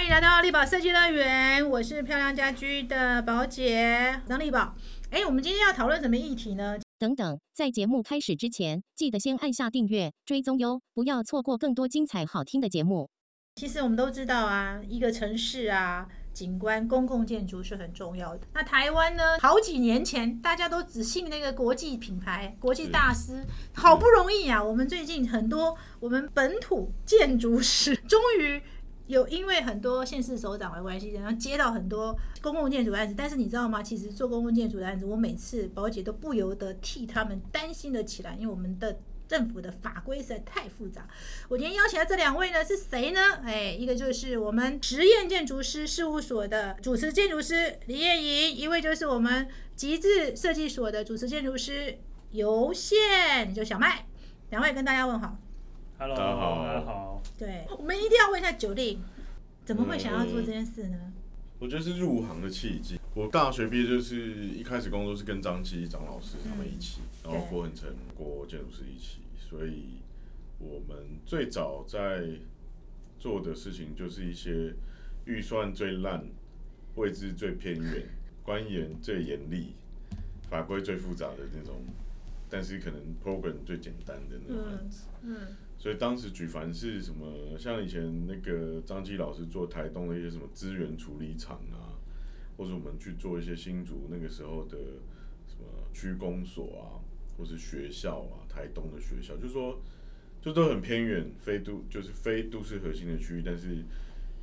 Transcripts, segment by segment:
欢迎来到力宝设计乐园，我是漂亮家居的宝姐张力宝。哎，我们今天要讨论什么议题呢？等等，在节目开始之前，记得先按下订阅、追踪哟，不要错过更多精彩好听的节目。其实我们都知道啊，一个城市啊，景观、公共建筑是很重要的。那台湾呢？好几年前大家都只信那个国际品牌、国际大师，好不容易啊，我们最近很多我们本土建筑师终于。有因为很多县市首长的关系，然后接到很多公共建筑案子，但是你知道吗？其实做公共建筑的案子，我每次宝姐都不由得替他们担心了起来，因为我们的政府的法规实在太复杂。我今天邀请的这两位呢是谁呢？哎，一个就是我们实验建筑师事务所的主持建筑师李艳莹，一位就是我们极致设计所的主持建筑师尤宪，就小麦，两位跟大家问好。Hello，大家好，大家好。对，我们一定要问一下九令，怎么会想要做这件事呢？我觉得是入行的契机。我大学毕业就是一开始工作是跟张基张老师他们一起，然后郭恒成郭建筑师一起，所以我们最早在做的事情就是一些预算最烂、位置最偏远、官员最严厉、法规最复杂的那种，但是可能 program 最简单的那种案子。嗯。所以当时举凡是什么，像以前那个张基老师做台东的一些什么资源处理厂啊，或者我们去做一些新竹那个时候的什么区公所啊，或是学校啊，台东的学校，就说就都很偏远，非都就是非都市核心的区域，但是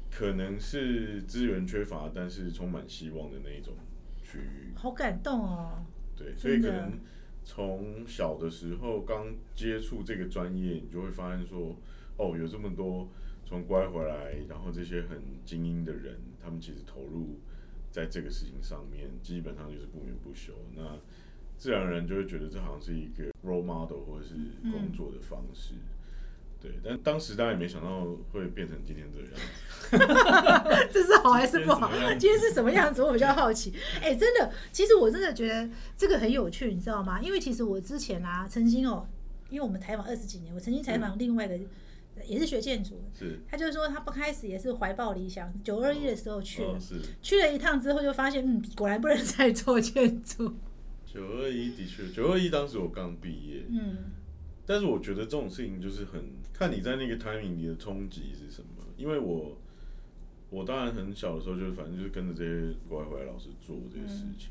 可能是资源缺乏，但是充满希望的那一种区域。好感动哦！对，所以可能。从小的时候刚接触这个专业，你就会发现说，哦，有这么多从国外回来，然后这些很精英的人，他们其实投入在这个事情上面，基本上就是不眠不休。那自然而然就会觉得这好像是一个 role model 或者是工作的方式。对，但当时大家也没想到会变成今天这样。这是好还是不好？今天是什么样子？我比较好奇。哎，真的，其实我真的觉得这个很有趣，你知道吗？因为其实我之前啊，曾经哦，因为我们采访二十几年，我曾经采访另外一个也是学建筑，是，他就说他不开始也是怀抱理想，九二一的时候去了，是，去了一趟之后就发现，嗯，果然不能再做建筑。九二一的确，九二一当时我刚毕业，嗯。但是我觉得这种事情就是很看你在那个 timing 你的冲击是什么。因为我我当然很小的时候就是反正就是跟着这些国外回来老师做这些事情。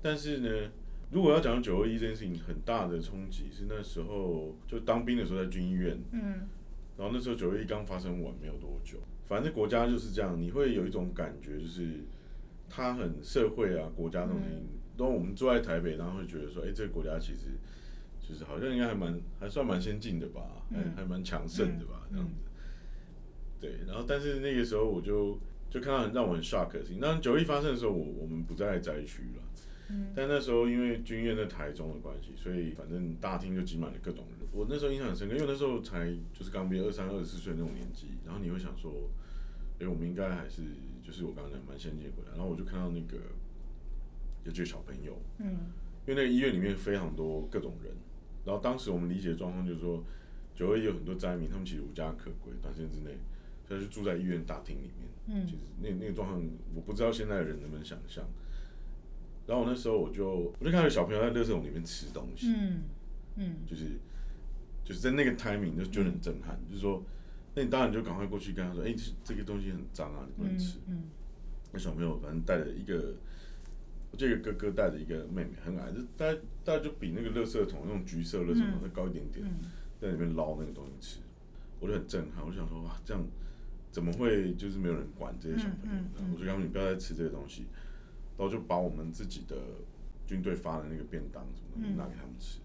但是呢，如果要讲九二一这件事情很大的冲击是那时候就当兵的时候在军医院，嗯，然后那时候九二一刚发生完没有多久，反正国家就是这样，你会有一种感觉就是它很社会啊，国家东西，当我们住在台北，然后会觉得说，哎，这个国家其实。就是好像应该还蛮还算蛮先进的吧，还还蛮强盛的吧，这样子。对，然后但是那个时候我就就看到让我很 shock 的事情。那九一发生的时候，我我们不在灾区了。嗯。但那时候因为军院在台中的关系，所以反正大厅就挤满了各种人。我那时候印象很深刻，因为那时候才就是刚毕业二三二十四岁那种年纪，然后你会想说，哎，我们应该还是就是我刚刚讲蛮先进回来。然后我就看到那个有几个小朋友，嗯，因为那个医院里面非常多各种人。然后当时我们理解的状况就是说，九二一有很多灾民，他们其实无家可归，短时间之内，他就住在医院大厅里面。嗯，其实那那个状况，我不知道现在的人能不能想象。然后我那时候我就我就看到小朋友在垃圾桶里面吃东西。嗯嗯，就是就是在那个 timing 就就很震撼，就是说，那你当然就赶快过去跟他说，哎，这个东西很脏啊，你不能吃。嗯，那小朋友反正带着一个。这个哥哥带着一个妹妹，很矮，就大概大概就比那个垃圾桶那种橘色垃圾桶再高一点点，在里面捞那个东西吃，我就很震撼，我就想说哇，这样怎么会就是没有人管这些小朋友？我就告诉你不要再吃这些东西，然后就把我们自己的军队发的那个便当什么拿给他们吃。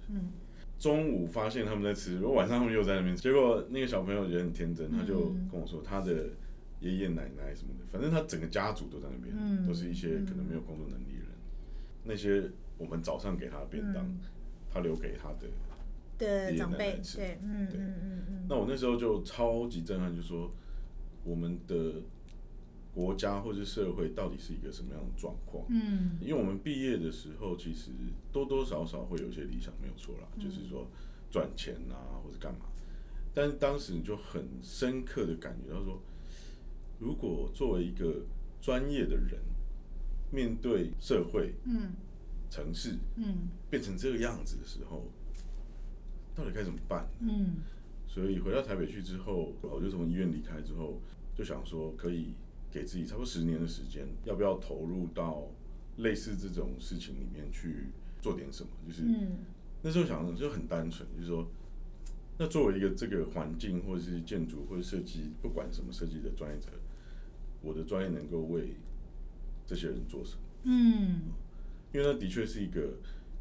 中午发现他们在吃，然后晚上他们又在那边，结果那个小朋友也很天真，他就跟我说他的爷爷奶奶什么的，反正他整个家族都在那边，都是一些可能没有工作能力。那些我们早上给他的便当，他留给他的的长辈吃。对，嗯嗯嗯嗯。那我那时候就超级震撼，就说我们的国家或者社会到底是一个什么样的状况？嗯，因为我们毕业的时候，其实多多少少会有一些理想，没有错啦，就是说赚钱啊，或者干嘛。但是当时你就很深刻的感觉到说，如果作为一个专业的人，面对社会、嗯，城市，嗯，变成这个样子的时候，到底该怎么办？嗯，所以回到台北去之后，我就从医院离开之后，就想说可以给自己差不多十年的时间，要不要投入到类似这种事情里面去做点什么？就是，那时候想就很单纯，就是说。那作为一个这个环境，或者是建筑，或者设计，不管什么设计的专业者，我的专业能够为这些人做什么？嗯，因为那的确是一个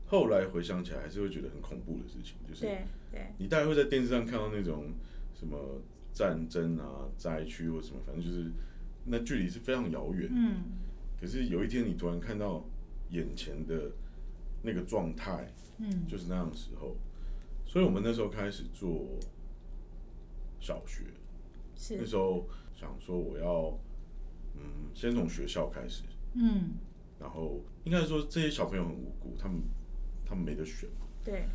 后来回想起来还是会觉得很恐怖的事情，就是对对，你大概会在电视上看到那种什么战争啊、灾区或什么，反正就是那距离是非常遥远。嗯，可是有一天你突然看到眼前的那个状态，嗯，就是那样的时候。所以我们那时候开始做小学，那时候想说我要，嗯，先从学校开始，嗯，然后应该说这些小朋友很无辜，他们他们没得选嘛，对，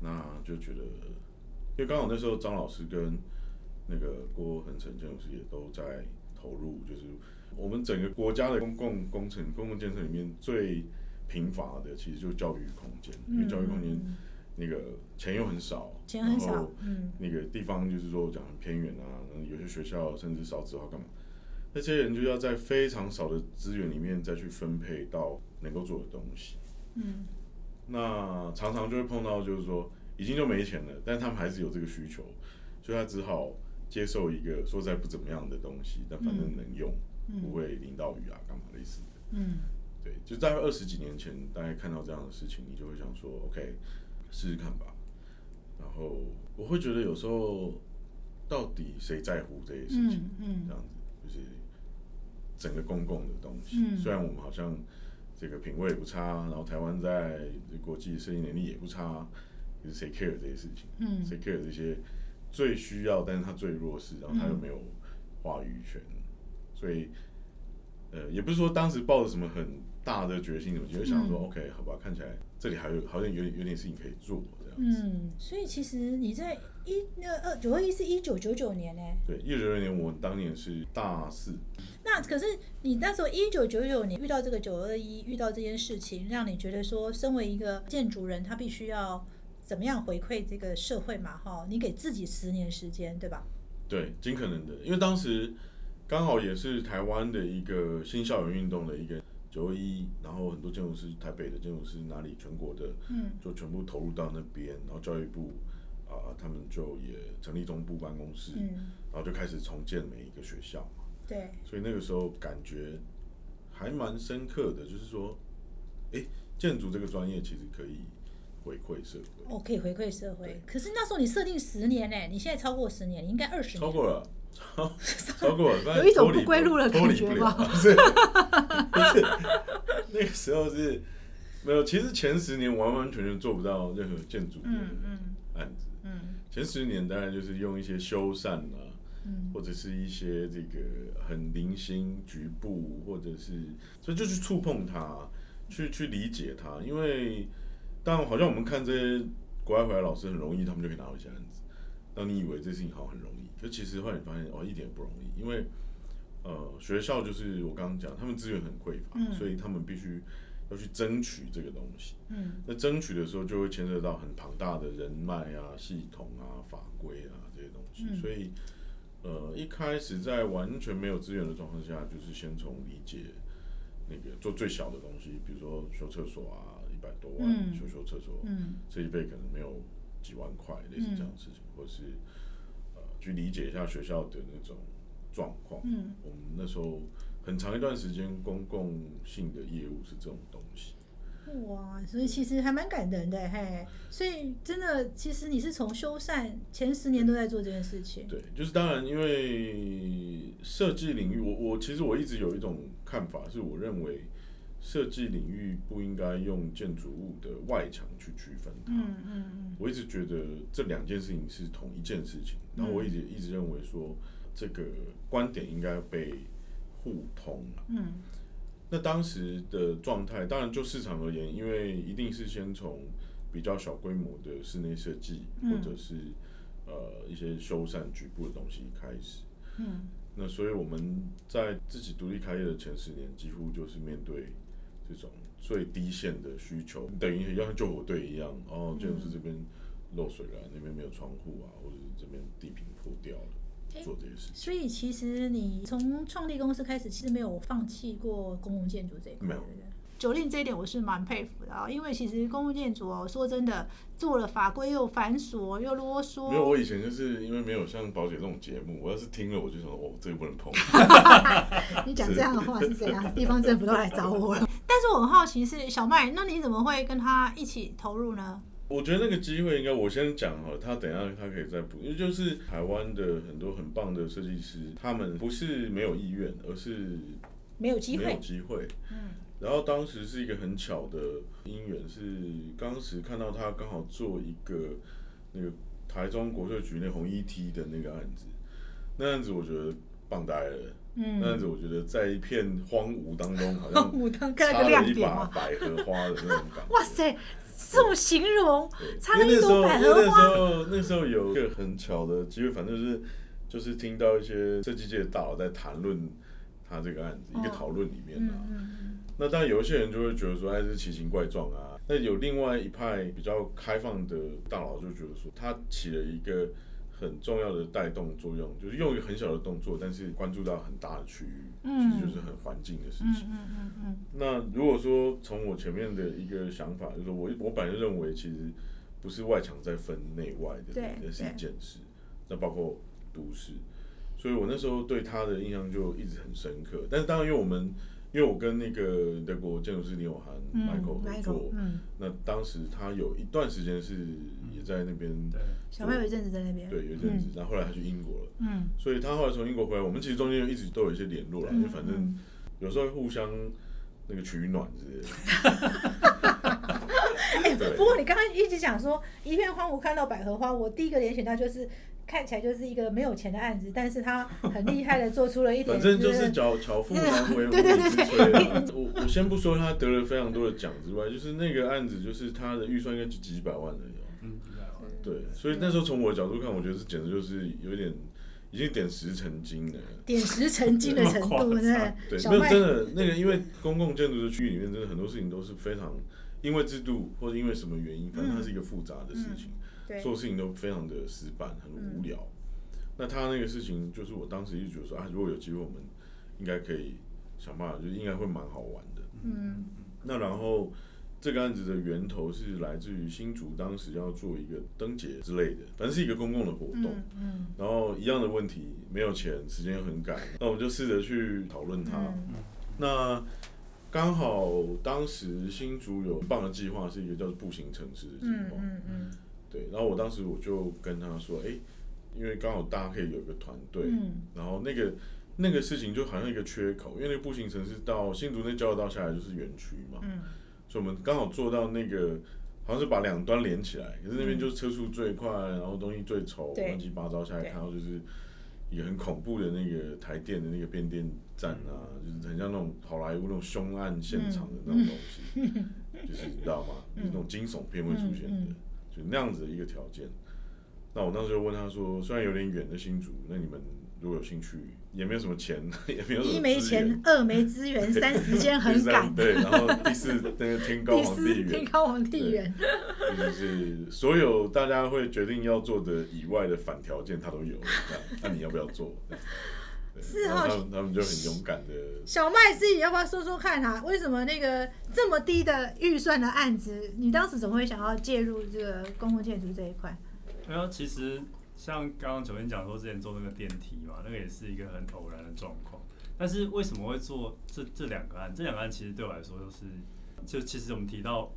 那就觉得，因为刚好那时候张老师跟那个郭恒成建筑师也都在投入，就是我们整个国家的公共工程、公共建设里面最贫乏的，其实就是教育空间，因为教育空间。那个钱又很少，钱很少，嗯，那个地方就是说讲很偏远啊，有些学校甚至少子化干嘛？那些人就要在非常少的资源里面再去分配到能够做的东西，嗯，那常常就会碰到就是说已经就没钱了，但他们还是有这个需求，所以他只好接受一个说在不怎么样的东西，但反正能用，不会淋到雨啊干嘛类似的，嗯，对，就大概二十几年前，大概看到这样的事情，你就会想说，OK。试试看吧，然后我会觉得有时候到底谁在乎这些事情？嗯，这样子。就是整个公共的东西。虽然我们好像这个品味也不差，然后台湾在国际适应能力也不差，就是谁 care 这些事情？嗯，谁 care 这些最需要，但是他最弱势，然后他又没有话语权，所以呃，也不是说当时抱着什么很。大的决心，我就想说，OK，好吧，看起来这里还有好像有点有点事情可以做这样子。嗯，所以其实你在一那二九二一是一九九九年呢？对，一九九九年我当年是大四。那可是你那时候一九九九年遇到这个九二一，遇到这件事情，让你觉得说，身为一个建筑人，他必须要怎么样回馈这个社会嘛？哈，你给自己十年时间，对吧？对，尽可能的，因为当时刚好也是台湾的一个新校园运动的一个。九二一，然后很多建筑师，台北的建筑师，哪里全国的，嗯，就全部投入到那边，然后教育部啊，他们就也成立中部办公室，嗯，然后就开始重建每一个学校嘛，对，所以那个时候感觉还蛮深刻的，就是说，哎，建筑这个专业其实可以回馈社会，哦，可以回馈社会，可是那时候你设定十年呢，你现在超过十年，你应该二十年，超过了。超 超过了有一种不归路的感觉吗？不是，不是，那个时候是没有。其实前十年完完全全做不到任何建筑的案子。嗯，前十年当然就是用一些修缮啊，或者是一些这个很零星局部，或者是所以就去触碰它，去去理解它。因为但好像我们看这些国外回来老师很容易，他们就可以拿到一些案子。当你以为这事情好很容易。可其实后来你发现哦，一点也不容易，因为呃，学校就是我刚刚讲，他们资源很匮乏，所以他们必须要去争取这个东西。嗯，那争取的时候就会牵涉到很庞大的人脉啊、系统啊、法规啊这些东西。所以呃，一开始在完全没有资源的状况下，就是先从理解那个做最小的东西，比如说修厕所啊，一百多万修修厕所，这一辈可能没有几万块，类似这样的事情，或者是。去理解一下学校的那种状况。嗯，我们那时候很长一段时间，公共性的业务是这种东西。哇，所以其实还蛮感人的嘿。所以真的，其实你是从修缮前十年都在做这件事情。对，就是当然，因为设计领域，我我其实我一直有一种看法，是我认为。设计领域不应该用建筑物的外墙去区分它。嗯嗯嗯。我一直觉得这两件事情是同一件事情，然后我一直一直认为说这个观点应该被互通嗯。那当时的状态，当然就市场而言，因为一定是先从比较小规模的室内设计，或者是呃一些修缮局部的东西开始。嗯。那所以我们在自己独立开业的前十年，几乎就是面对这种最低线的需求，等于要像救火队一样，哦，建筑师这边漏水了，那边没有窗户啊，或者是这边地坪破掉了，做这些事情。所以其实你从创立公司开始，其实没有放弃过公共建筑这一块，没有。九令这一点我是蛮佩服的啊，因为其实公共建筑哦，说真的，做了法规又繁琐又啰嗦。没有，我以前就是因为没有像宝姐这种节目，我要是听了我就说哦，这个不能碰。你讲这样的话是这样，地方政府都来找我了。但是我很好奇是小麦，那你怎么会跟他一起投入呢？我觉得那个机会应该我先讲哈，他等下他可以再补，因为就是台湾的很多很棒的设计师，他们不是没有意愿，而是没有机会，没有机会，嗯。然后当时是一个很巧的因缘，是当时看到他刚好做一个那个台中国税局那红一梯的那个案子，那案子我觉得棒呆了，嗯，那样子我觉得在一片荒芜当中，好像插了一把百合花的那种感觉。哇塞，这么形容，插了一朵百合花。那时候那时候有一个很巧的机会，反正就是就是听到一些设计界的大佬在谈论他这个案子，一个讨论里面啊。那当然，有一些人就会觉得说，哎，是奇形怪状啊。那有另外一派比较开放的大佬就觉得说，他起了一个很重要的带动作用，就是用一个很小的动作，但是关注到很大的区域，其实就是很环境的事情。嗯嗯嗯那如果说从我前面的一个想法，就是我我本来认为，其实不是外墙在分内外的，那是一件事。那包括都市，所以我那时候对他的印象就一直很深刻。但是当然，因为我们因为我跟那个德国建筑师李友涵 Michael 合作，那当时他有一段时间是也在那边，小麦有一阵子在那边，对，有一阵子，然后后来他去英国了，嗯，所以他后来从英国回来，我们其实中间一直都有一些联络啦，因为反正有时候互相那个取暖之类的。哎，不过你刚刚一直讲说一片荒芜看到百合花，我第一个联想到就是。看起来就是一个没有钱的案子，但是他很厉害的做出了一点，反正就是巧巧妇难为无米之炊。我我先不说他得了非常多的奖之外，就是那个案子，就是他的预算应该就几百万的有，嗯，对，所以那时候从我的角度看，我觉得这简直就是有点已经点石成金了，点石成金的程度，对，对，没有真的那个，因为公共建筑的区域里面，真的很多事情都是非常因为制度或者因为什么原因，反正它是一个复杂的事情。做事情都非常的死板，很无聊。那他那个事情，就是我当时就觉得说啊，如果有机会，我们应该可以想办法，就应该会蛮好玩的。嗯。那然后这个案子的源头是来自于新竹，当时要做一个灯节之类的，反正是一个公共的活动。嗯。然后一样的问题，没有钱，时间很赶，那我们就试着去讨论它。嗯。那刚好当时新竹有很棒的计划，是一个叫做步行城市的计划。嗯嗯。对，然后我当时我就跟他说，哎，因为刚好大家可以有一个团队，然后那个那个事情就好像一个缺口，因为那个步行城市到新竹那交流道下来就是园区嘛，所以我们刚好做到那个，好像是把两端连起来，可是那边就是车速最快，然后东西最丑，乱七八糟下来看到就是一个很恐怖的那个台电的那个变电站啊，就是很像那种好莱坞那种凶案现场的那种东西，就是你知道吗？就是那种惊悚片会出现的。就那样子的一个条件，那我那时候问他说，虽然有点远的新竹，那你们如果有兴趣，也没有什么钱，也没有什么一没钱，二没资源，三时间很 赶，对，然后第四那个天高 皇帝远，天高皇帝远，就是所有大家会决定要做的以外的反条件，他都有，那你要不要做？四号，他们就很勇敢的。小麦自己要不要说说看啊？为什么那个这么低的预算的案子，你当时怎么会想要介入这个公共建筑这一块？没有，其实像刚刚九天讲说之前做那个电梯嘛，那个也是一个很偶然的状况。但是为什么会做这这两个案？这两个案其实对我来说都是，就其实我们提到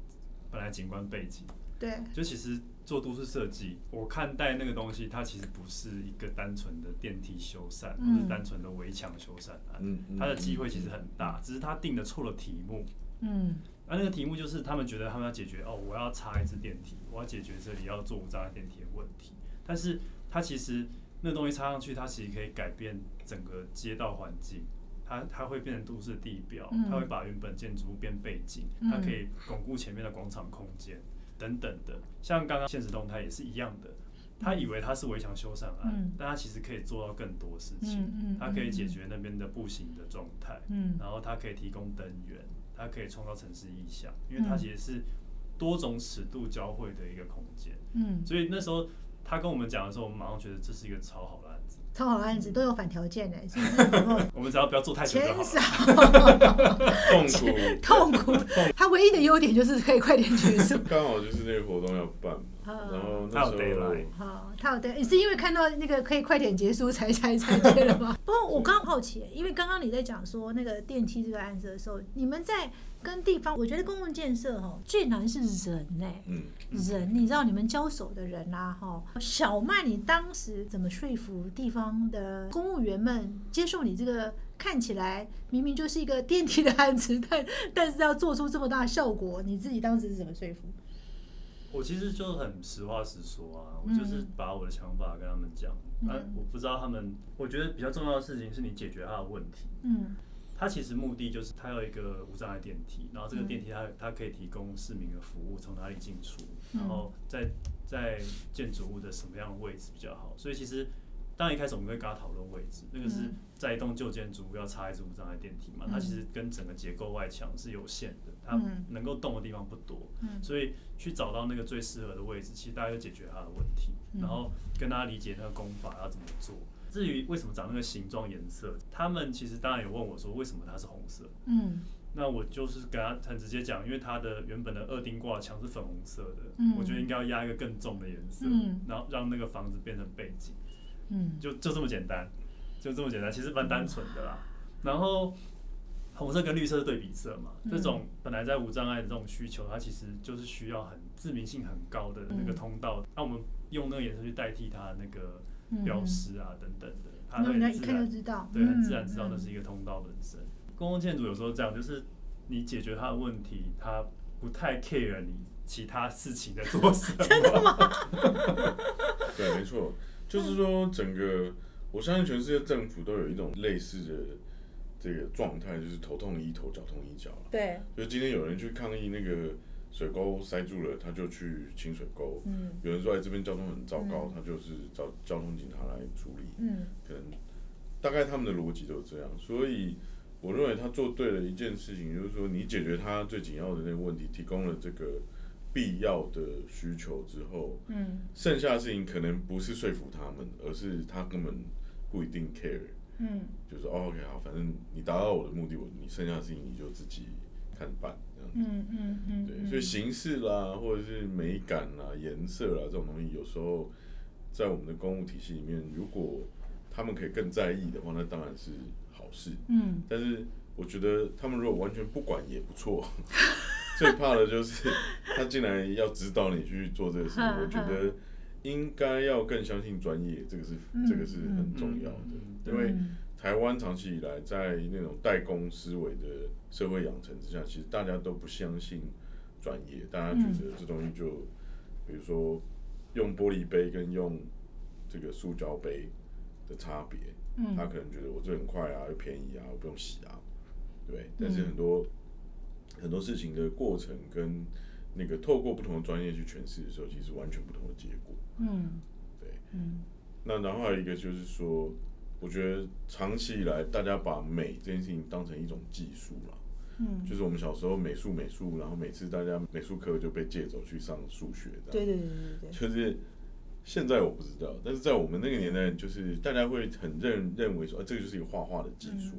本来景观背景，对，就其实。做都市设计，我看待那个东西，它其实不是一个单纯的电梯修缮，不是单纯的围墙修缮案，它的机会其实很大，只是他定的错了题目。嗯，那那个题目就是他们觉得他们要解决哦，我要插一支电梯，我要解决这里要做无障碍电梯的问题。但是它其实那东西插上去，它其实可以改变整个街道环境，它它会变成都市地标，它会把原本建筑物变背景，它可以巩固前面的广场空间。等等的，像刚刚现实动态也是一样的，他以为他是围墙修缮案，但他其实可以做到更多事情。他可以解决那边的步行的状态，然后它可以提供灯源，它可以创造城市意象，因为它其实是多种尺度交汇的一个空间。嗯，所以那时候他跟我们讲的时候，我们马上觉得这是一个超好的案子。超好的案子都有反条件的，是不是？我们只要不要做太久减少 痛苦，痛苦。他唯一的优点就是可以快点结束。刚好就是那个活动要办嘛，然后那时候好，他有对，是因为看到那个可以快点结束才 才才接的吗？不过我刚好奇，因为刚刚你在讲说那个电梯这个案子的时候，你们在。跟地方，我觉得公共建设哈最难是人呢。嗯，人，你知道你们交手的人啊哈。小麦，你当时怎么说服地方的公务员们接受你这个看起来明明就是一个电梯的案子，但但是要做出这么大效果？你自己当时是怎么说服？我其实就很实话实说啊，我就是把我的想法跟他们讲。啊，我不知道他们，我觉得比较重要的事情是你解决他的问题。嗯。他其实目的就是他有一个无障碍电梯，然后这个电梯它它可以提供市民的服务，从哪里进出，然后在在建筑物的什么样的位置比较好。所以其实当然一开始我们会跟他讨论位置，那个是在一栋旧建筑物要插一支无障碍电梯嘛，它其实跟整个结构外墙是有限的，它能够动的地方不多，所以去找到那个最适合的位置，其实大家就解决它的问题，然后跟大家理解那个功法要怎么做。至于为什么长那个形状、颜色，他们其实当然有问我说为什么它是红色。嗯，那我就是跟他很直接讲，因为它的原本的二丁挂墙是粉红色的，嗯，我觉得应该要压一个更重的颜色，嗯，然后让那个房子变成背景，嗯，就就这么简单，就这么简单，其实蛮单纯的啦。然后红色跟绿色是对比色嘛，这种本来在无障碍的这种需求，它其实就是需要很致命性很高的那个通道，那我们用那个颜色去代替它那个。标识啊，等等的，它会一看就知道，对，很自然知道那是一个通道本身。公共建筑有时候这样，就是你解决它的问题，它不太 care 你其他事情在做什么。真的吗？对，没错，就是说整个，我相信全世界政府都有一种类似的这个状态，就是头痛医头，脚痛医脚对，就今天有人去抗议那个。水沟塞住了，他就去清水沟。嗯，有人说哎这边交通很糟糕，他就是找交通警察来处理。嗯，可能大概他们的逻辑都是这样，所以我认为他做对了一件事情，就是说你解决他最紧要的那个问题，提供了这个必要的需求之后，嗯，剩下的事情可能不是说服他们，而是他根本不一定 care。嗯，就是哦 OK 好，反正你达到我的目的，我你剩下的事情你就自己看办。嗯嗯嗯，对，所以形式啦，或者是美感啦、颜色啦这种东西，有时候在我们的公务体系里面，如果他们可以更在意的话，那当然是好事。嗯，但是我觉得他们如果完全不管也不错。最怕的就是 他进来要指导你去做这个事情，我觉得应该要更相信专业，这个是这个是很重要的，因为。台湾长期以来在那种代工思维的社会养成之下，其实大家都不相信专业，大家觉得这东西就，比如说用玻璃杯跟用这个塑胶杯的差别，他可能觉得我这很快啊，又便宜啊，我不用洗啊，对。但是很多很多事情的过程跟那个透过不同的专业去诠释的时候，其实完全不同的结果。嗯，对。嗯，那然后还有一个就是说。我觉得长期以来，大家把美这件事情当成一种技术了。嗯，就是我们小时候美术美术，然后每次大家美术课就被借走去上数学的。对对对对对。就是现在我不知道，但是在我们那个年代，就是大家会很认认为说，啊，这个就是一个画画的技术。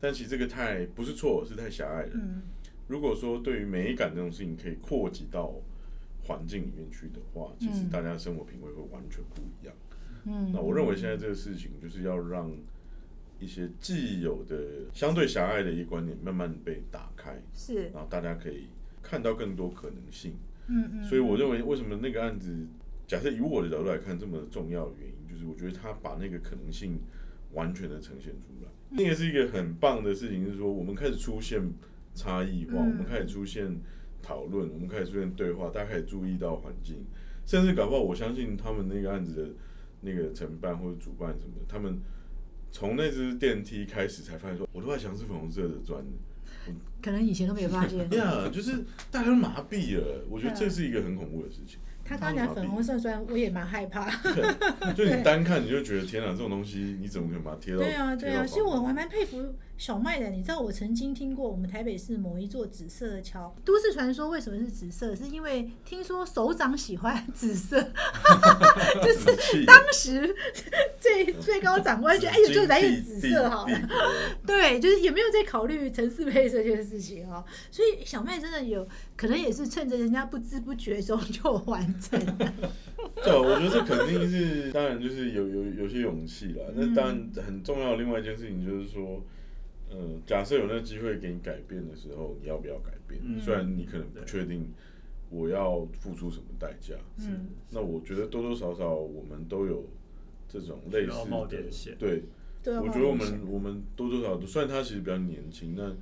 但其实这个太不是错，是太狭隘了。嗯。如果说对于美感这种事情可以扩及到环境里面去的话，其实大家的生活品味会完全不一样。嗯，那我认为现在这个事情就是要让一些既有的相对狭隘的一个观念慢慢被打开，是，然后大家可以看到更多可能性。嗯嗯，所以我认为为什么那个案子，假设以我的角度来看这么重要的原因，就是我觉得他把那个可能性完全的呈现出来，那个是一个很棒的事情，是说我们开始出现差异化，我们开始出现讨论，我们开始出现对话，大家开始注意到环境，甚至搞不好我相信他们那个案子的。那个承办或者主办什么的，他们从那只电梯开始才发现说，我都在想是粉红色的砖，可能以前都没有发现。呀，就是大家都麻痹了，我觉得这是一个很恐怖的事情。他刚刚讲粉红色砖，我也蛮害怕。就你 单看你就觉得天哪，这种东西你怎么可能把它贴到？对啊，对啊，其实我还蛮佩服小麦的。你知道我曾经听过我们台北市某一座紫色的桥，都市传说为什么是紫色？是因为听说首长喜欢 紫色，就是当时最最高长官觉得哎呦，就来点紫色好了。对，就是也没有在考虑城市配色这件事情啊。所以小麦真的有可能也是趁着人家不知不觉中就完成了。对，我觉得这肯定是，当然就是有有有些勇气啦。那当然很重要。另外一件事情就是说，嗯，假设有那机会给你改变的时候，你要不要改变？虽然你可能不确定我要付出什么代价。嗯。那我觉得多多少少我们都有这种类似的。对。我觉得我们我们多多少少，虽然他其实比较年轻，那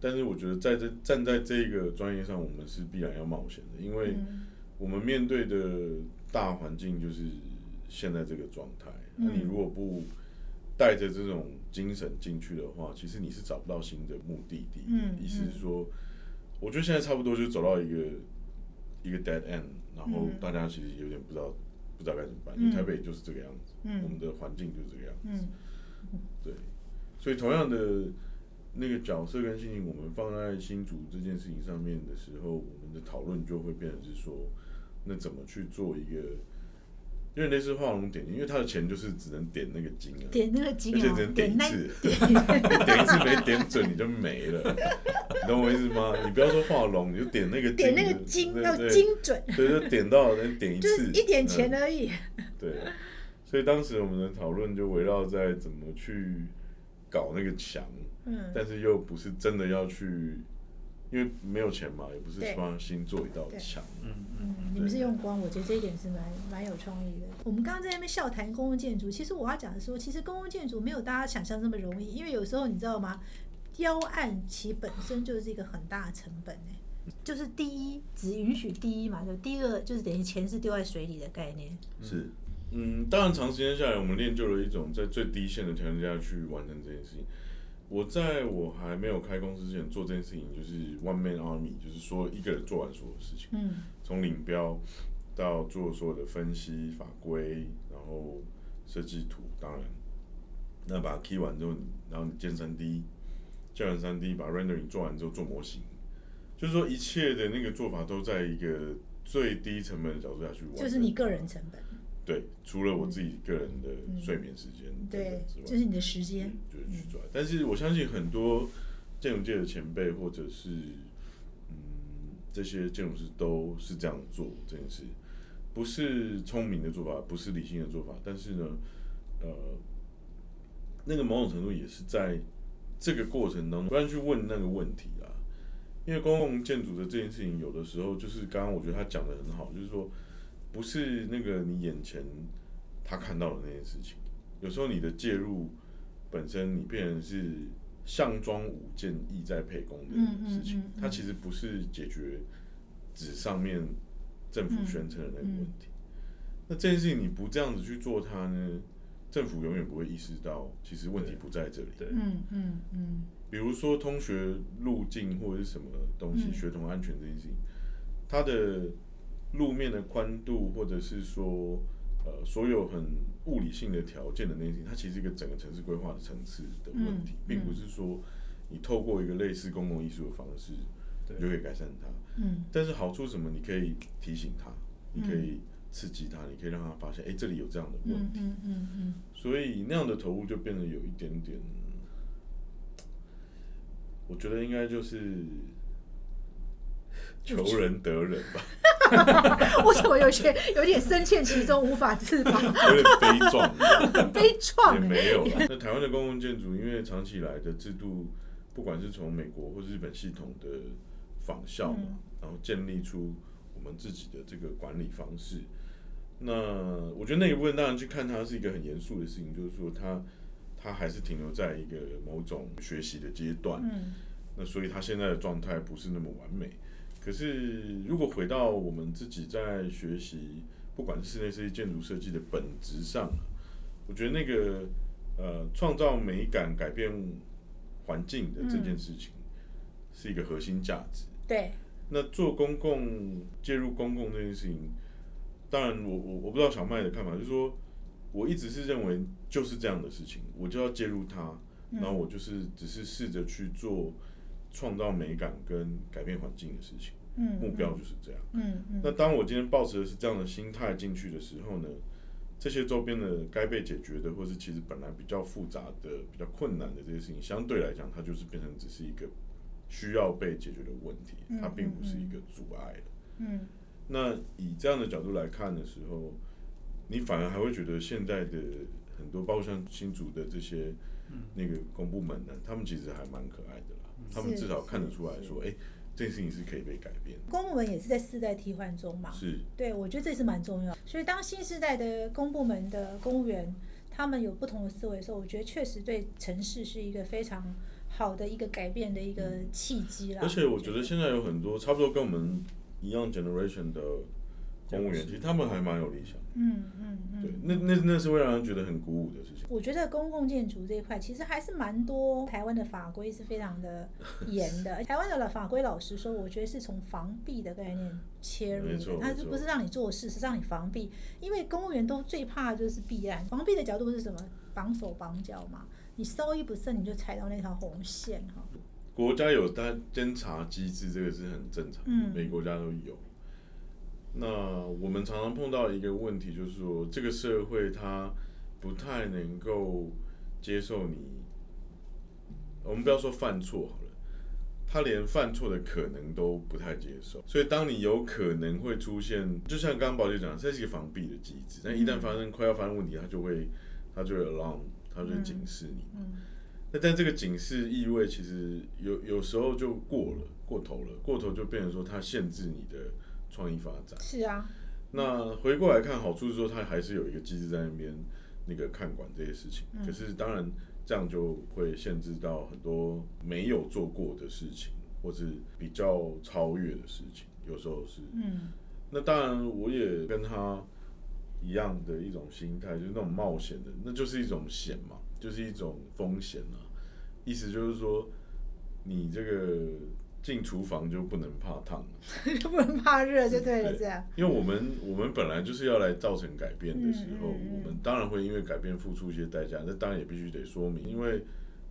但是我觉得在这站在这个专业上，我们是必然要冒险的，因为。我们面对的大环境就是现在这个状态。那你如果不带着这种精神进去的话，其实你是找不到新的目的地。嗯，意思是说，我觉得现在差不多就走到一个一个 dead end，然后大家其实有点不知道不知道该怎么办。因为台北就是这个样子，我们的环境就是这个样子。对，所以同样的那个角色跟心情，我们放在新竹这件事情上面的时候，我们的讨论就会变成是说。那怎么去做一个？因为类似画龙点睛，因为他的钱就是只能点那个金啊，点那个金，而且只能点一次，点一次。没点准你就没了，你懂我意思吗？你不要说画龙，你就点那个点那个金要精准，对，就点到能点一次，一点钱而已。对，所以当时我们的讨论就围绕在怎么去搞那个墙，嗯，但是又不是真的要去。因为没有钱嘛，也不是说新做一道墙。嗯嗯，你们是用光，我觉得这一点是蛮蛮有创意的。我们刚刚在那边笑谈公共建筑，其实我要讲的说，其实公共建筑没有大家想象这么容易。因为有时候你知道吗？雕案其本身就是一个很大的成本诶，就是第一只允许第一嘛，就第一个就是等于钱是丢在水里的概念。是，嗯，当然长时间下来，我们练就了一种在最低限的条件下去完成这件事情。我在我还没有开公司之前做这件事情，就是 one man army，就是说一个人做完所有事情，嗯，从领标到做所有的分析法规，然后设计图，当然，那把它 key 完之后，然后你建三 D，建完三 D，把 rendering 做完之后做模型，就是说一切的那个做法都在一个最低成本的角度下去完，就是你个人成本。对，除了我自己个人的睡眠时间对，就是你的时间，就是去做。但是我相信很多建筑界的前辈，或者是嗯这些建筑师都是这样做这件事，不是聪明的做法，不是理性的做法。但是呢，呃，那个某种程度也是在这个过程当中，不断去问那个问题啊。因为公共建筑的这件事情，有的时候就是刚刚我觉得他讲的很好，就是说。不是那个你眼前他看到的那件事情，有时候你的介入本身，你变成是项庄舞剑，意在沛公的事情，它其实不是解决纸上面政府宣称的那个问题。那这件事情你不这样子去做它呢，政府永远不会意识到其实问题不在这里。嗯嗯嗯。比如说通学路径或者是什么东西，学童安全这件事情，它的。路面的宽度，或者是说，呃，所有很物理性的条件的那些，它其实一个整个城市规划的层次的问题，并不是说你透过一个类似公共艺术的方式，你就可以改善它。嗯。但是好处什么？你可以提醒他，你可以刺激他，你可以让他发现，哎，这里有这样的问题。嗯嗯嗯。所以那样的投入就变得有一点点，我觉得应该就是求人得人吧。我怎么有些有点深陷其中无法自拔？有点悲壮，悲壮也没有。那台湾的公共建筑，因为长期以来的制度，不管是从美国或日本系统的仿效嘛，然后建立出我们自己的这个管理方式。那我觉得那一部分当然去看它是一个很严肃的事情，就是说它它还是停留在一个某种学习的阶段。嗯，那所以它现在的状态不是那么完美。可是，如果回到我们自己在学习，不管是室内设计、建筑设计的本质上，我觉得那个呃，创造美感、改变环境的这件事情，是一个核心价值。对。那做公共介入公共这件事情，当然我我我不知道小麦的看法，就是说我一直是认为就是这样的事情，我就要介入它，然后我就是只是试着去做创造美感跟改变环境的事情，嗯，目标就是这样，嗯嗯。那当我今天抱持的是这样的心态进去的时候呢，这些周边的该被解决的，或是其实本来比较复杂的、比较困难的这些事情，相对来讲，它就是变成只是一个需要被解决的问题，它并不是一个阻碍了，嗯。那以这样的角度来看的时候，你反而还会觉得现在的很多，包括像新竹的这些那个公部门呢，他们其实还蛮可爱的啦。他们至少看得出来说，哎，这件事情是可以被改变。公部门也是在世代替换中嘛。是。对，我觉得这是蛮重要。所以当新时代的公部门的公务员，他们有不同的思维的时候，我觉得确实对城市是一个非常好的一个改变的一个契机啦。而且我觉得现在有很多差不多跟我们。一样 generation 的公务员，其实他们还蛮有理想。嗯嗯嗯，对，那那那是会让人觉得很鼓舞的事情。我觉得公共建筑这一块其实还是蛮多，台湾的法规是非常的严的。台湾的法规，老实说，我觉得是从防弊的概念切入的，它是不是让你做事，是让你防弊。因为公务员都最怕就是弊案，防弊的角度是什么？绑手绑脚嘛，你稍一不慎，你就踩到那条红线哈。国家有单监察机制，这个是很正常，每个国家都有。那我们常常碰到一个问题，就是说这个社会它不太能够接受你。我们不要说犯错好了，他连犯错的可能都不太接受。所以当你有可能会出现，就像刚刚宝姐讲，这是一个防避的机制。但一旦发生快要发生问题，他就会，他就会 alarm，他就会警示你。那但这个警示意味其实有有时候就过了过头了，过头就变成说它限制你的创意发展。是啊。那回过来看，好处是说它还是有一个机制在那边那个看管这些事情。可是当然这样就会限制到很多没有做过的事情，或是比较超越的事情。有时候是。嗯。那当然我也跟他一样的一种心态，就是那种冒险的，那就是一种险嘛。就是一种风险啊，意思就是说，你这个进厨房就不能怕烫，就不能怕热，就对了，这样。因为我们我们本来就是要来造成改变的时候，我们当然会因为改变付出一些代价，那当然也必须得说明，因为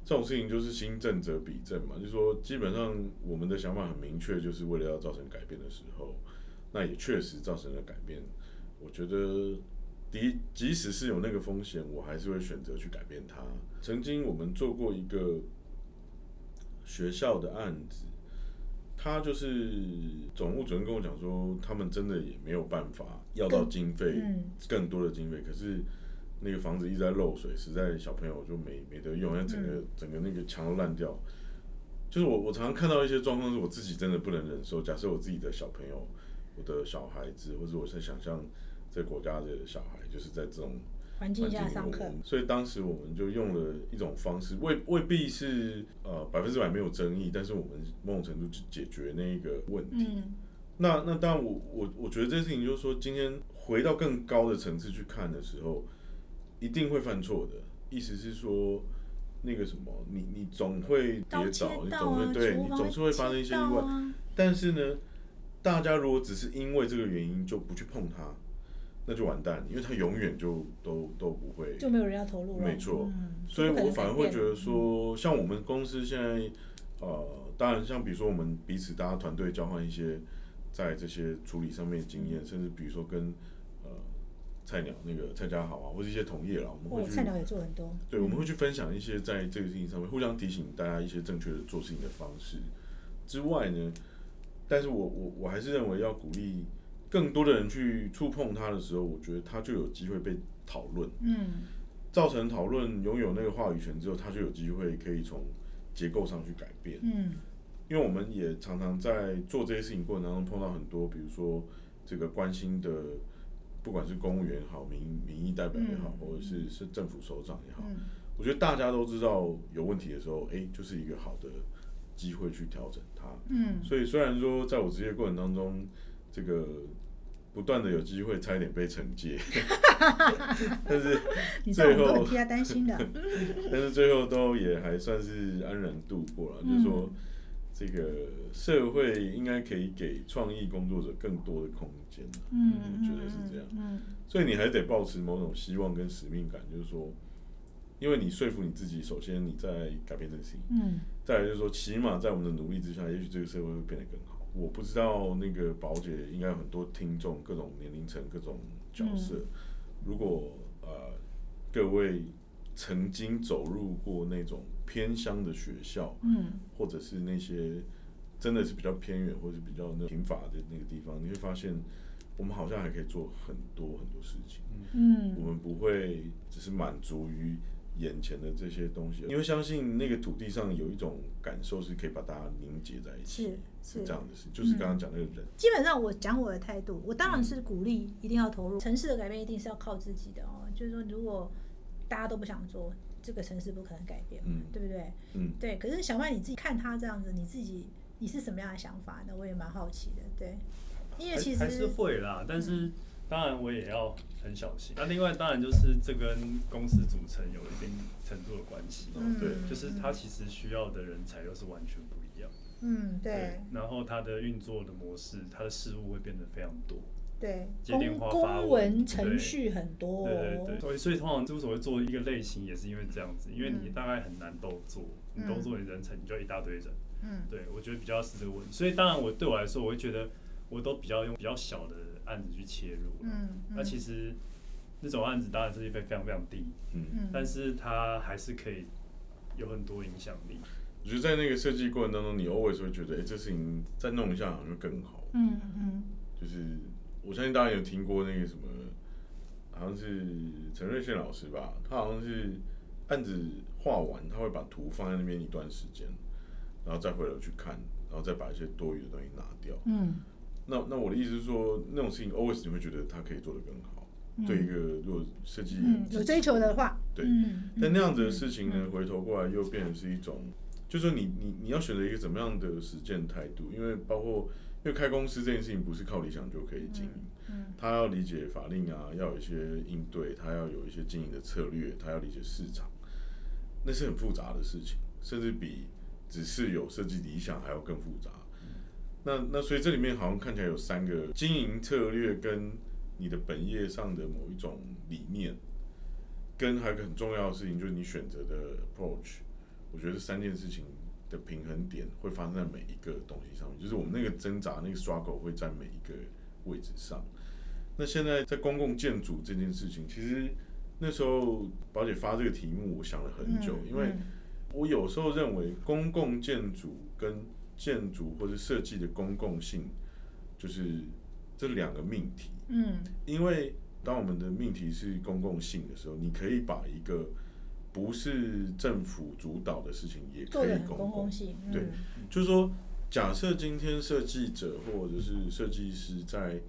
这种事情就是新政则比政嘛，就是说基本上我们的想法很明确，就是为了要造成改变的时候，那也确实造成了改变，我觉得。即即使是有那个风险，我还是会选择去改变它。曾经我们做过一个学校的案子，他就是总务主任跟我讲说，他们真的也没有办法要到经费，更多的经费。可是那个房子一直在漏水，实在小朋友就没没得用，要整个整个那个墙都烂掉。就是我我常常看到一些状况，是我自己真的不能忍受。假设我自己的小朋友，我的小孩子，或者我在想象。这国家的小孩就是在这种环境下上课，所以当时我们就用了一种方式，未未必是呃百分之百没有争议，但是我们某种程度去解决那一个问题。那那当然，我我我觉得这件事情就是说，今天回到更高的层次去看的时候，一定会犯错的。意思是说，那个什么，你你总会跌倒，你总会对你总是会发生一些意外。但是呢，大家如果只是因为这个原因就不去碰它。那就完蛋，因为他永远就都都不会，就没有人要投入了。没错，所以我反而会觉得说，像我们公司现在，呃，当然像比如说我们彼此大家团队交换一些在这些处理上面的经验，甚至比如说跟呃菜鸟那个蔡家豪啊，或者一些同业啦，我们会去菜鸟也做很多，对，我们会去分享一些在这个事情上面互相提醒大家一些正确的做事情的方式之外呢，但是我我我还是认为要鼓励。更多的人去触碰它的时候，我觉得它就有机会被讨论，嗯，造成讨论，拥有那个话语权之后，它就有机会可以从结构上去改变，嗯，因为我们也常常在做这些事情过程当中碰到很多，比如说这个关心的，不管是公务员也好，民民意代表也好，或者是是政府首长也好，我觉得大家都知道有问题的时候，哎，就是一个好的机会去调整它，嗯，所以虽然说在我职业过程当中，这个。不断的有机会差一点被惩戒，但是最后替他担心的，但是最后都也还算是安然度过了。就是说，这个社会应该可以给创意工作者更多的空间。嗯，我觉得是这样。嗯，所以你还得保持某种希望跟使命感，就是说，因为你说服你自己，首先你在改变这个事情。嗯，再来就是说，起码在我们的努力之下，也许这个社会会变得更好。我不知道那个宝姐应该有很多听众，各种年龄层、各种角色。如果呃各位曾经走入过那种偏乡的学校，嗯，或者是那些真的是比较偏远或者比较那贫乏的那个地方，你会发现我们好像还可以做很多很多事情。嗯，我们不会只是满足于。眼前的这些东西，你会相信那个土地上有一种感受是可以把大家凝结在一起，是是这样的事，就是刚刚讲那个人。基本上我讲我的态度，我当然是鼓励一定要投入城市的改变，一定是要靠自己的哦。就是说，如果大家都不想做，这个城市不可能改变，嗯，对不对？嗯，对。可是小麦你自己看他这样子，你自己你是什么样的想法呢？我也蛮好奇的，对，因为其实还是会啦，但是。当然，我也要很小心。那另外，当然就是这跟公司组成有一定程度的关系。嗯，对，就是它其实需要的人才又是完全不一样。嗯，对。然后它的运作的模式，它的事务会变得非常多。对，接电话、发文、程序很多。对对对。所以，所以通常之所以做一个类型，也是因为这样子，因为你大概很难都做，你都做你人才，你就一大堆人。嗯，对，我觉得比较是这个问题。所以，当然我对我来说，我会觉得我都比较用比较小的。案子去切入，嗯，那其实那种案子当然是费非常非常低，嗯，但是它还是可以有很多影响力。我觉得在那个设计过程当中，你 always 会觉得，哎，这事情再弄一下好像更好，嗯嗯，就是我相信大家有听过那个什么，好像是陈瑞宪老师吧，他好像是案子画完，他会把图放在那边一段时间，然后再回头去看，然后再把一些多余的东西拿掉，嗯。那那我的意思是说，那种事情 always 你会觉得它可以做得更好。对一个如果设计有追求的话，对。但那样子的事情呢，回头过来又变成是一种，就是说你你你要选择一个怎么样的实践态度？因为包括因为开公司这件事情不是靠理想就可以经营，嗯，他要理解法令啊，要有一些应对，他要有一些经营的策略，他要理解市场，那是很复杂的事情，甚至比只是有设计理想还要更复杂。那那所以这里面好像看起来有三个经营策略，跟你的本业上的某一种理念，跟还有个很重要的事情就是你选择的 approach。我觉得这三件事情的平衡点会发生在每一个东西上面，就是我们那个挣扎那个 struggle 会在每一个位置上。那现在在公共建筑这件事情，其实那时候宝姐发这个题目，我想了很久，因为我有时候认为公共建筑跟建筑或者设计的公共性，就是这两个命题。嗯，因为当我们的命题是公共性的时候，你可以把一个不是政府主导的事情也可以公共性。对，就是说，假设今天设计者或者是设计师在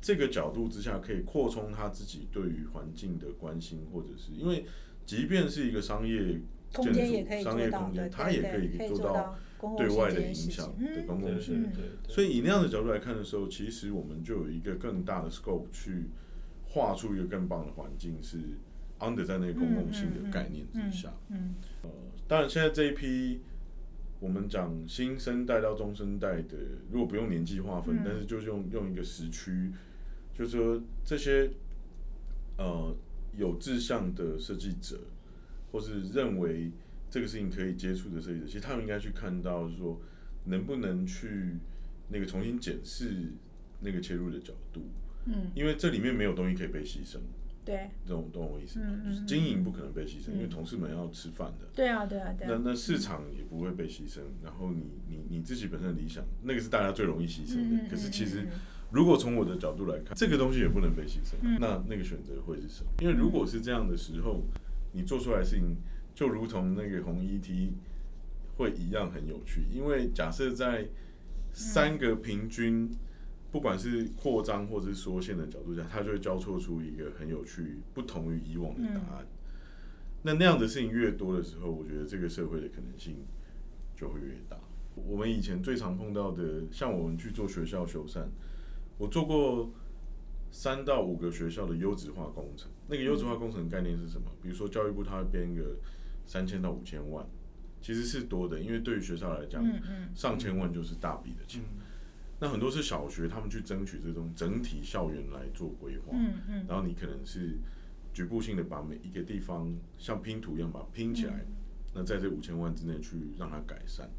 这个角度之下，可以扩充他自己对于环境的关心，或者是因为，即便是一个商业建筑、商业空间，它也可以做到。对外的影响的公共性，所以以那样的角度来看的时候，其实我们就有一个更大的 scope 去画出一个更棒的环境，是 under 在那个公共性的概念之下。嗯，呃，当然现在这一批我们讲新生代到中生代的，如果不用年纪划分，但是就是用用一个时区，就是说这些呃有志向的设计者，或是认为。这个事情可以接触的设计者，其实他们应该去看到说，能不能去那个重新检视那个切入的角度，嗯，因为这里面没有东西可以被牺牲，对，懂懂我意思吗？就是经营不可能被牺牲，因为同事们要吃饭的，对啊，对啊，对啊。那那市场也不会被牺牲，然后你你你自己本身的理想，那个是大家最容易牺牲的。可是其实，如果从我的角度来看，这个东西也不能被牺牲，那那个选择会是什么？因为如果是这样的时候，你做出来的事情。就如同那个红衣 T 会一样很有趣，因为假设在三个平均，不管是扩张或者是缩线的角度下，它就会交错出一个很有趣、不同于以往的答案。那那样的事情越多的时候，我觉得这个社会的可能性就会越大。我们以前最常碰到的，像我们去做学校修缮，我做过三到五个学校的优质化工程。那个优质化工程概念是什么？比如说教育部它会编一个。三千到五千万其实是多的，因为对于学校来讲，上千万就是大笔的钱。那很多是小学，他们去争取这种整体校园来做规划，然后你可能是局部性的把每一个地方像拼图一样把它拼起来，那在这五千万之内去让它改善。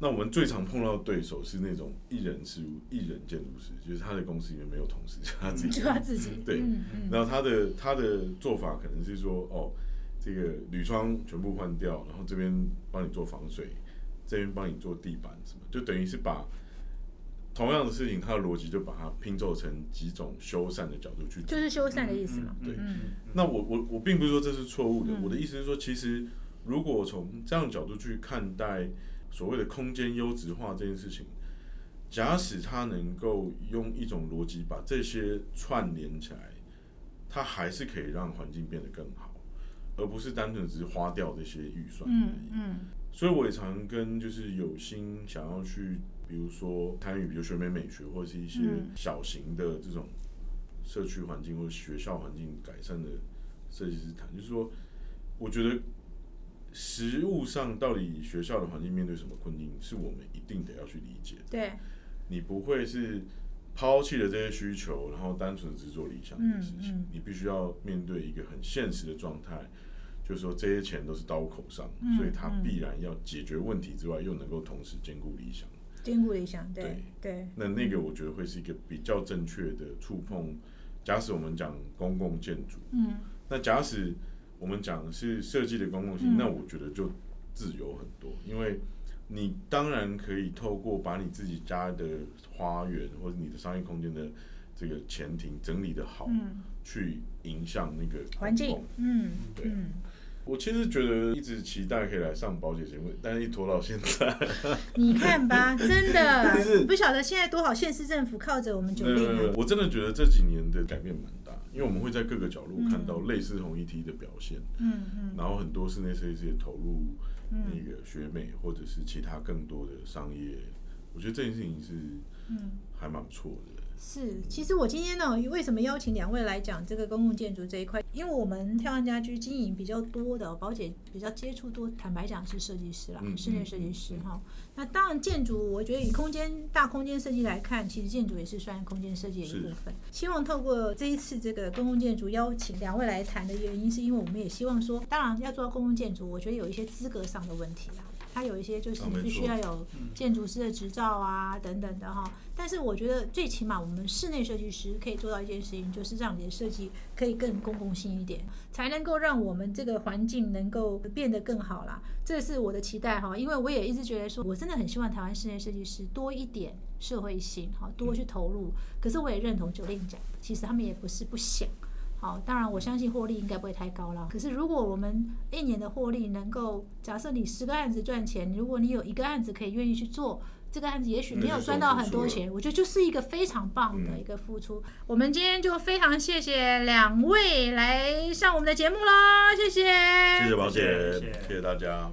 那我们最常碰到的对手是那种一人事务、一人建筑师，就是他的公司里面没有同事，就 他自己，就他自己。对，然后他的他的做法可能是说，哦，这个铝窗全部换掉，然后这边帮你做防水，这边帮你做地板什么，就等于是把同样的事情，它的逻辑就把它拼凑成几种修缮的角度去，就是修缮的意思嘛。对，那我我我并不是说这是错误的，我的意思是说，其实如果从这样角度去看待。所谓的空间优质化这件事情，假使它能够用一种逻辑把这些串联起来，它还是可以让环境变得更好，而不是单纯只是花掉这些预算而已。嗯，所以我也常跟就是有心想要去，比如说参与，比如学美美学或者是一些小型的这种社区环境或者学校环境改善的设计师谈，就是说，我觉得。实物上，到底学校的环境面对什么困境，是我们一定得要去理解。对，你不会是抛弃了这些需求，然后单纯只做理想的事情。你必须要面对一个很现实的状态，就是说这些钱都是刀口上，所以他必然要解决问题之外，又能够同时兼顾理想。兼顾理想，对对。那那个我觉得会是一个比较正确的触碰。假使我们讲公共建筑，嗯，那假使。我们讲是设计的公共性，那我觉得就自由很多，因为你当然可以透过把你自己家的花园或者你的商业空间的这个前庭整理的好，去影响那个环境。嗯，对。我其实觉得一直期待可以来上保险节目，但是一拖到现在。你看吧，真的，不晓得现在多少县市政府靠着我们酒店。我真的觉得这几年的改变蛮大。因为我们会在各个角落看到类似红一 T 的表现，嗯嗯，然后很多室内设计师也投入那个学美或者是其他更多的商业，我觉得这件事情是，嗯，还蛮不错的。是，其实我今天呢，为什么邀请两位来讲这个公共建筑这一块？因为我们跳安家居经营比较多的，宝姐比较接触多，坦白讲是设计师啦，室内设计师哈。那当然建筑，我觉得以空间大空间设计来看，其实建筑也是算空间设计的一部分。希望透过这一次这个公共建筑邀请两位来谈的原因，是因为我们也希望说，当然要做到公共建筑，我觉得有一些资格上的问题啊。它有一些就是你必须要有建筑师的执照啊等等的哈，但是我觉得最起码我们室内设计师可以做到一件事情，就是让你的设计可以更公共性一点，才能够让我们这个环境能够变得更好啦。这是我的期待哈，因为我也一直觉得说，我真的很希望台湾室内设计师多一点社会性哈，多去投入。可是我也认同九令讲，其实他们也不是不想。好，当然我相信获利应该不会太高了。可是如果我们一年的获利能够，假设你十个案子赚钱，如果你有一个案子可以愿意去做，这个案子也许没有赚到很多钱，我觉得就是一个非常棒的一个付出。我们今天就非常谢谢两位来上我们的节目啦，谢谢，谢谢宝姐，谢谢大家。